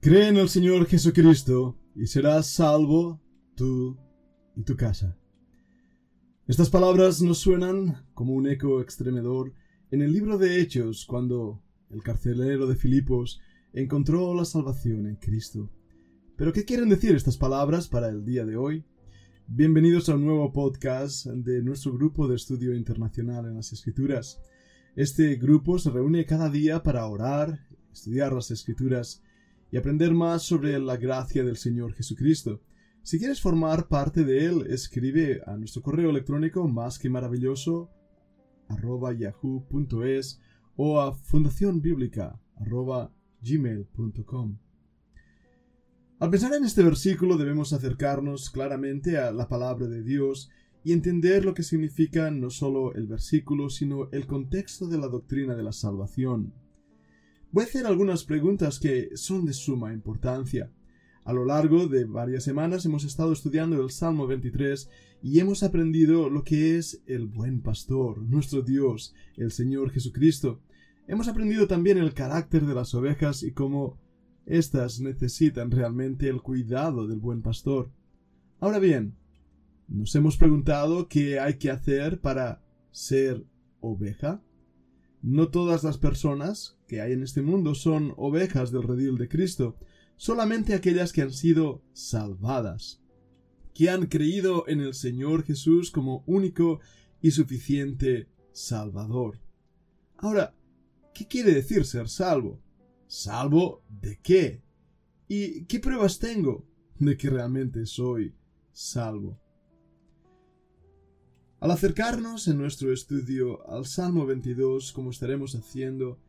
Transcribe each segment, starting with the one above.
Cree en el Señor Jesucristo y serás salvo tú y tu casa. Estas palabras nos suenan como un eco extremedor en el libro de Hechos cuando el carcelero de Filipos encontró la salvación en Cristo. Pero ¿qué quieren decir estas palabras para el día de hoy? Bienvenidos a un nuevo podcast de nuestro grupo de estudio internacional en las Escrituras. Este grupo se reúne cada día para orar, estudiar las Escrituras y aprender más sobre la gracia del Señor Jesucristo. Si quieres formar parte de él, escribe a nuestro correo electrónico más que maravilloso arroba yahoo.es o a fundacionbiblica arroba gmail.com. Al pensar en este versículo debemos acercarnos claramente a la palabra de Dios y entender lo que significa no solo el versículo, sino el contexto de la doctrina de la salvación. Voy a hacer algunas preguntas que son de suma importancia. A lo largo de varias semanas hemos estado estudiando el Salmo 23 y hemos aprendido lo que es el buen pastor, nuestro Dios, el Señor Jesucristo. Hemos aprendido también el carácter de las ovejas y cómo éstas necesitan realmente el cuidado del buen pastor. Ahora bien, nos hemos preguntado qué hay que hacer para ser oveja. No todas las personas que hay en este mundo son ovejas del redil de Cristo, solamente aquellas que han sido salvadas, que han creído en el Señor Jesús como único y suficiente Salvador. Ahora, ¿qué quiere decir ser salvo? ¿Salvo de qué? ¿Y qué pruebas tengo de que realmente soy salvo? Al acercarnos en nuestro estudio al Salmo 22, como estaremos haciendo,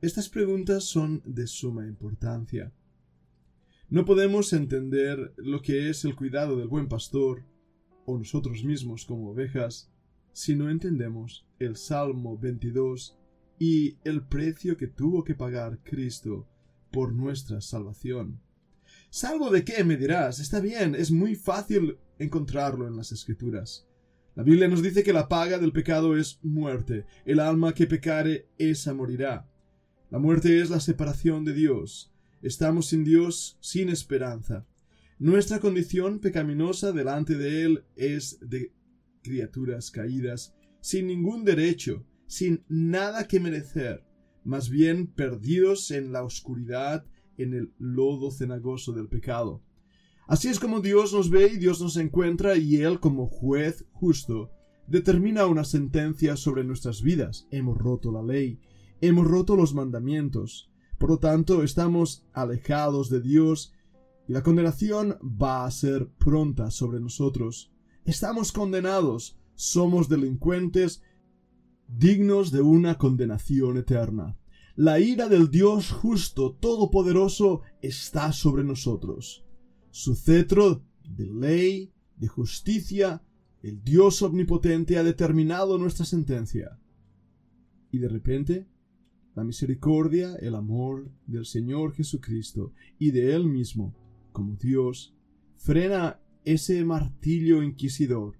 estas preguntas son de suma importancia. No podemos entender lo que es el cuidado del buen pastor, o nosotros mismos como ovejas, si no entendemos el Salmo 22 y el precio que tuvo que pagar Cristo por nuestra salvación. ¿Salvo de qué? me dirás. Está bien, es muy fácil encontrarlo en las Escrituras. La Biblia nos dice que la paga del pecado es muerte. El alma que pecare, esa morirá. La muerte es la separación de Dios. Estamos sin Dios, sin esperanza. Nuestra condición pecaminosa delante de Él es de criaturas caídas, sin ningún derecho, sin nada que merecer, más bien perdidos en la oscuridad, en el lodo cenagoso del pecado. Así es como Dios nos ve y Dios nos encuentra y Él como juez justo determina una sentencia sobre nuestras vidas. Hemos roto la ley, hemos roto los mandamientos, por lo tanto estamos alejados de Dios y la condenación va a ser pronta sobre nosotros. Estamos condenados, somos delincuentes dignos de una condenación eterna. La ira del Dios justo todopoderoso está sobre nosotros su cetro de ley, de justicia, el Dios omnipotente ha determinado nuestra sentencia. Y de repente, la misericordia, el amor del Señor Jesucristo y de Él mismo, como Dios, frena ese martillo inquisidor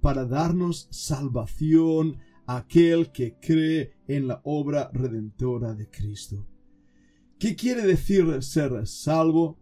para darnos salvación a aquel que cree en la obra redentora de Cristo. ¿Qué quiere decir ser salvo?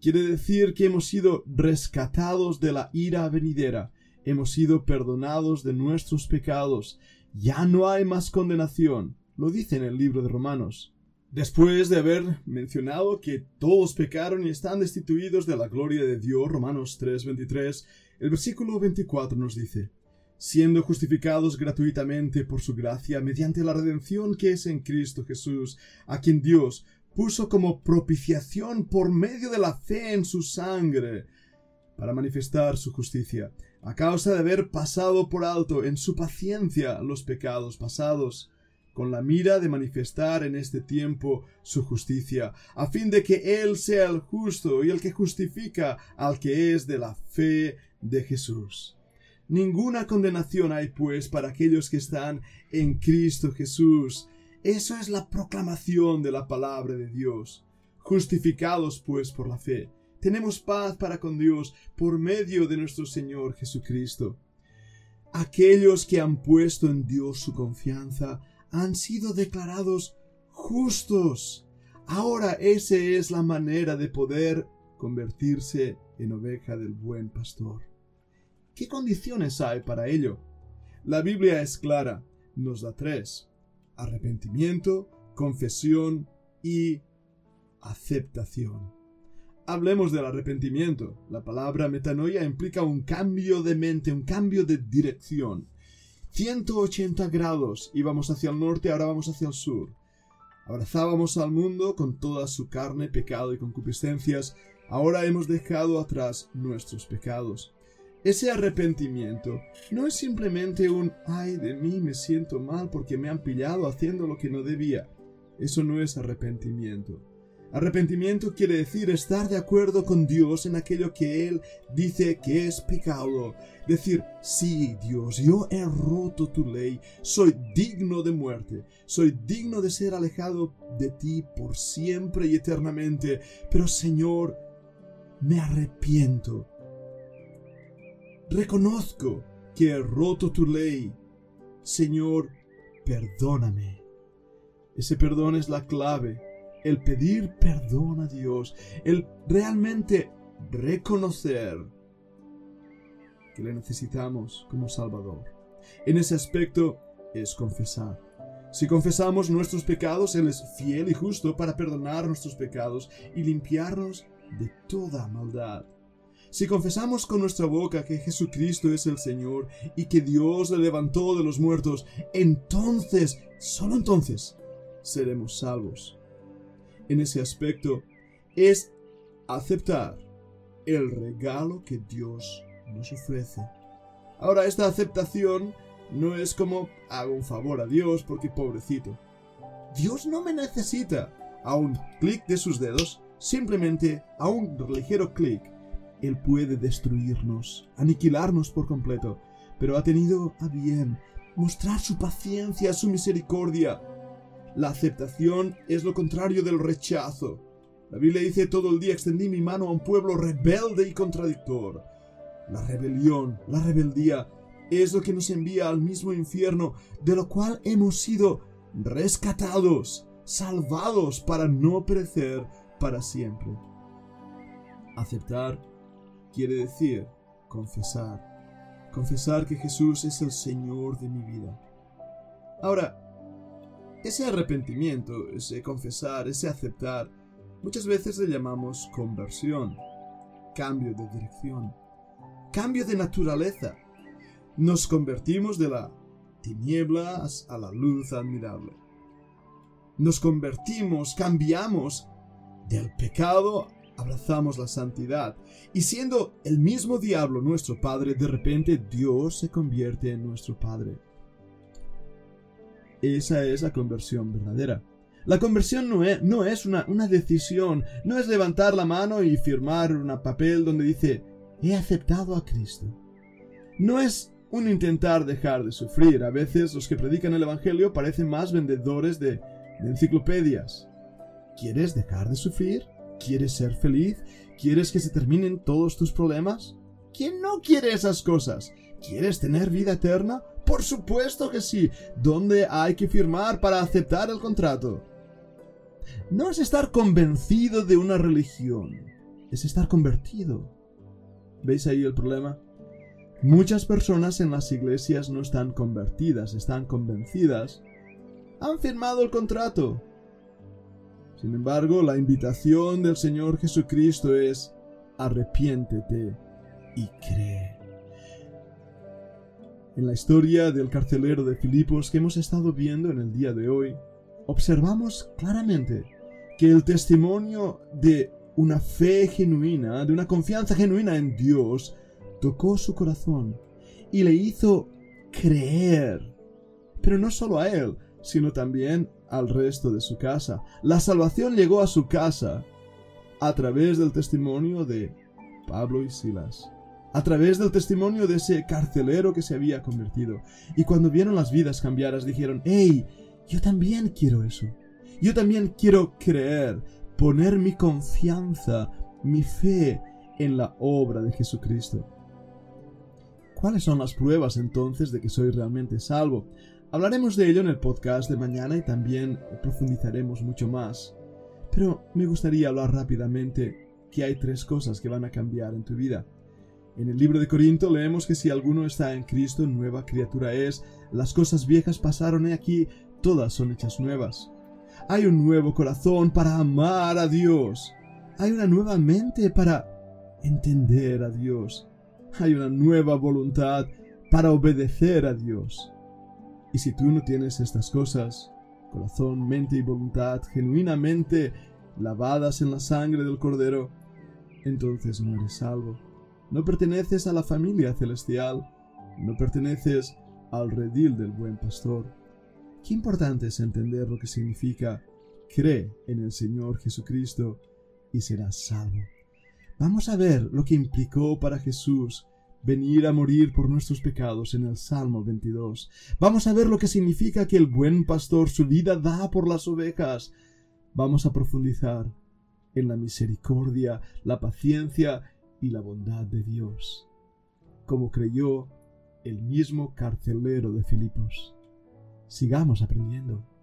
Quiere decir que hemos sido rescatados de la ira venidera, hemos sido perdonados de nuestros pecados, ya no hay más condenación, lo dice en el libro de Romanos. Después de haber mencionado que todos pecaron y están destituidos de la gloria de Dios, Romanos 3:23, el versículo 24 nos dice, siendo justificados gratuitamente por su gracia mediante la redención que es en Cristo Jesús, a quien Dios, puso como propiciación por medio de la fe en su sangre para manifestar su justicia, a causa de haber pasado por alto en su paciencia los pecados pasados, con la mira de manifestar en este tiempo su justicia, a fin de que Él sea el justo y el que justifica al que es de la fe de Jesús. Ninguna condenación hay pues para aquellos que están en Cristo Jesús, eso es la proclamación de la palabra de Dios. Justificados pues por la fe, tenemos paz para con Dios por medio de nuestro Señor Jesucristo. Aquellos que han puesto en Dios su confianza han sido declarados justos. Ahora esa es la manera de poder convertirse en oveja del buen pastor. ¿Qué condiciones hay para ello? La Biblia es clara, nos da tres. Arrepentimiento, confesión y aceptación. Hablemos del arrepentimiento. La palabra metanoia implica un cambio de mente, un cambio de dirección. 180 grados. Íbamos hacia el norte, ahora vamos hacia el sur. Abrazábamos al mundo con toda su carne, pecado y concupiscencias. Ahora hemos dejado atrás nuestros pecados. Ese arrepentimiento no es simplemente un ay de mí me siento mal porque me han pillado haciendo lo que no debía. Eso no es arrepentimiento. Arrepentimiento quiere decir estar de acuerdo con Dios en aquello que Él dice que es pecado. Decir, sí, Dios, yo he roto tu ley, soy digno de muerte, soy digno de ser alejado de ti por siempre y eternamente, pero Señor, me arrepiento. Reconozco que he roto tu ley. Señor, perdóname. Ese perdón es la clave el pedir perdón a Dios, el realmente reconocer que le necesitamos como Salvador. En ese aspecto es confesar. Si confesamos nuestros pecados, Él es fiel y justo para perdonar nuestros pecados y limpiarnos de toda maldad. Si confesamos con nuestra boca que Jesucristo es el Señor y que Dios le levantó de los muertos, entonces, solo entonces, seremos salvos en ese aspecto es aceptar el regalo que Dios nos ofrece. Ahora, esta aceptación no es como hago un favor a Dios porque pobrecito. Dios no me necesita. A un clic de sus dedos, simplemente a un ligero clic, Él puede destruirnos, aniquilarnos por completo, pero ha tenido a bien mostrar su paciencia, su misericordia, la aceptación es lo contrario del rechazo. La Biblia dice todo el día extendí mi mano a un pueblo rebelde y contradictor. La rebelión, la rebeldía, es lo que nos envía al mismo infierno, de lo cual hemos sido rescatados, salvados para no perecer para siempre. Aceptar quiere decir confesar, confesar que Jesús es el Señor de mi vida. Ahora, ese arrepentimiento, ese confesar, ese aceptar, muchas veces le llamamos conversión, cambio de dirección, cambio de naturaleza. Nos convertimos de la tiniebla a la luz admirable. Nos convertimos, cambiamos del pecado, abrazamos la santidad. Y siendo el mismo diablo nuestro Padre, de repente Dios se convierte en nuestro Padre. Esa es la conversión verdadera. La conversión no es, no es una, una, decisión, no es levantar la mano y firmar un papel donde dice, he aceptado a Cristo. No es un intentar dejar de sufrir. A veces los que predican el Evangelio parecen más vendedores de, de enciclopedias. ¿Quieres dejar de sufrir? ¿Quieres ser feliz? ¿Quieres que se terminen todos tus problemas? ¿Quién no quiere esas cosas? ¿Quieres tener vida eterna? Por supuesto que sí. ¿Dónde hay que firmar para aceptar el contrato? No es estar convencido de una religión, es estar convertido. ¿Veis ahí el problema? Muchas personas en las iglesias no están convertidas, están convencidas. Han firmado el contrato. Sin embargo, la invitación del Señor Jesucristo es arrepiéntete y cree en la historia del carcelero de Filipos que hemos estado viendo en el día de hoy, observamos claramente que el testimonio de una fe genuina, de una confianza genuina en Dios, tocó su corazón y le hizo creer. Pero no solo a él, sino también al resto de su casa. La salvación llegó a su casa a través del testimonio de Pablo y Silas a través del testimonio de ese carcelero que se había convertido. Y cuando vieron las vidas cambiadas, dijeron, ¡Hey! Yo también quiero eso. Yo también quiero creer, poner mi confianza, mi fe en la obra de Jesucristo. ¿Cuáles son las pruebas entonces de que soy realmente salvo? Hablaremos de ello en el podcast de mañana y también profundizaremos mucho más. Pero me gustaría hablar rápidamente que hay tres cosas que van a cambiar en tu vida. En el libro de Corinto leemos que si alguno está en Cristo, nueva criatura es, las cosas viejas pasaron y aquí, todas son hechas nuevas. Hay un nuevo corazón para amar a Dios. Hay una nueva mente para entender a Dios. Hay una nueva voluntad para obedecer a Dios. Y si tú no tienes estas cosas, corazón, mente y voluntad genuinamente lavadas en la sangre del Cordero, entonces no eres salvo. No perteneces a la familia celestial, no perteneces al redil del buen pastor. Qué importante es entender lo que significa cree en el Señor Jesucristo y serás salvo. Vamos a ver lo que implicó para Jesús venir a morir por nuestros pecados en el Salmo 22. Vamos a ver lo que significa que el buen pastor su vida da por las ovejas. Vamos a profundizar en la misericordia, la paciencia y la bondad de Dios, como creyó el mismo carcelero de Filipos. Sigamos aprendiendo.